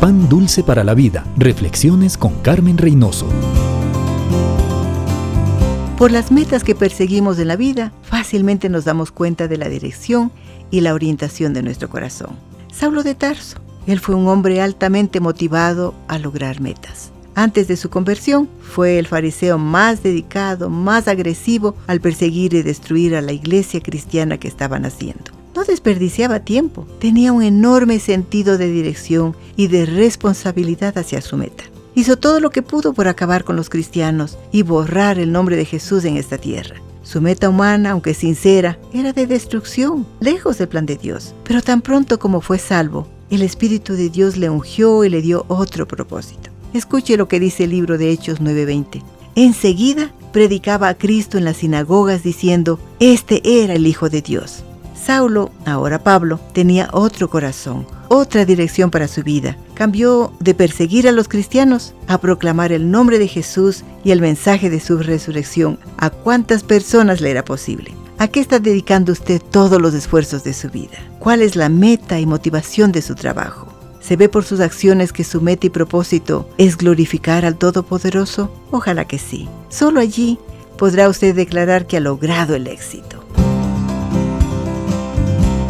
Pan Dulce para la Vida. Reflexiones con Carmen Reynoso. Por las metas que perseguimos en la vida, fácilmente nos damos cuenta de la dirección y la orientación de nuestro corazón. Saulo de Tarso, él fue un hombre altamente motivado a lograr metas. Antes de su conversión, fue el fariseo más dedicado, más agresivo al perseguir y destruir a la iglesia cristiana que estaba naciendo. No desperdiciaba tiempo, tenía un enorme sentido de dirección y de responsabilidad hacia su meta. Hizo todo lo que pudo por acabar con los cristianos y borrar el nombre de Jesús en esta tierra. Su meta humana, aunque sincera, era de destrucción, lejos del plan de Dios. Pero tan pronto como fue salvo, el Espíritu de Dios le ungió y le dio otro propósito. Escuche lo que dice el libro de Hechos 9:20. Enseguida predicaba a Cristo en las sinagogas diciendo, Este era el Hijo de Dios. Saulo, ahora Pablo, tenía otro corazón, otra dirección para su vida. Cambió de perseguir a los cristianos a proclamar el nombre de Jesús y el mensaje de su resurrección a cuantas personas le era posible. ¿A qué está dedicando usted todos los esfuerzos de su vida? ¿Cuál es la meta y motivación de su trabajo? ¿Se ve por sus acciones que su meta y propósito es glorificar al Todopoderoso? Ojalá que sí. Solo allí podrá usted declarar que ha logrado el éxito.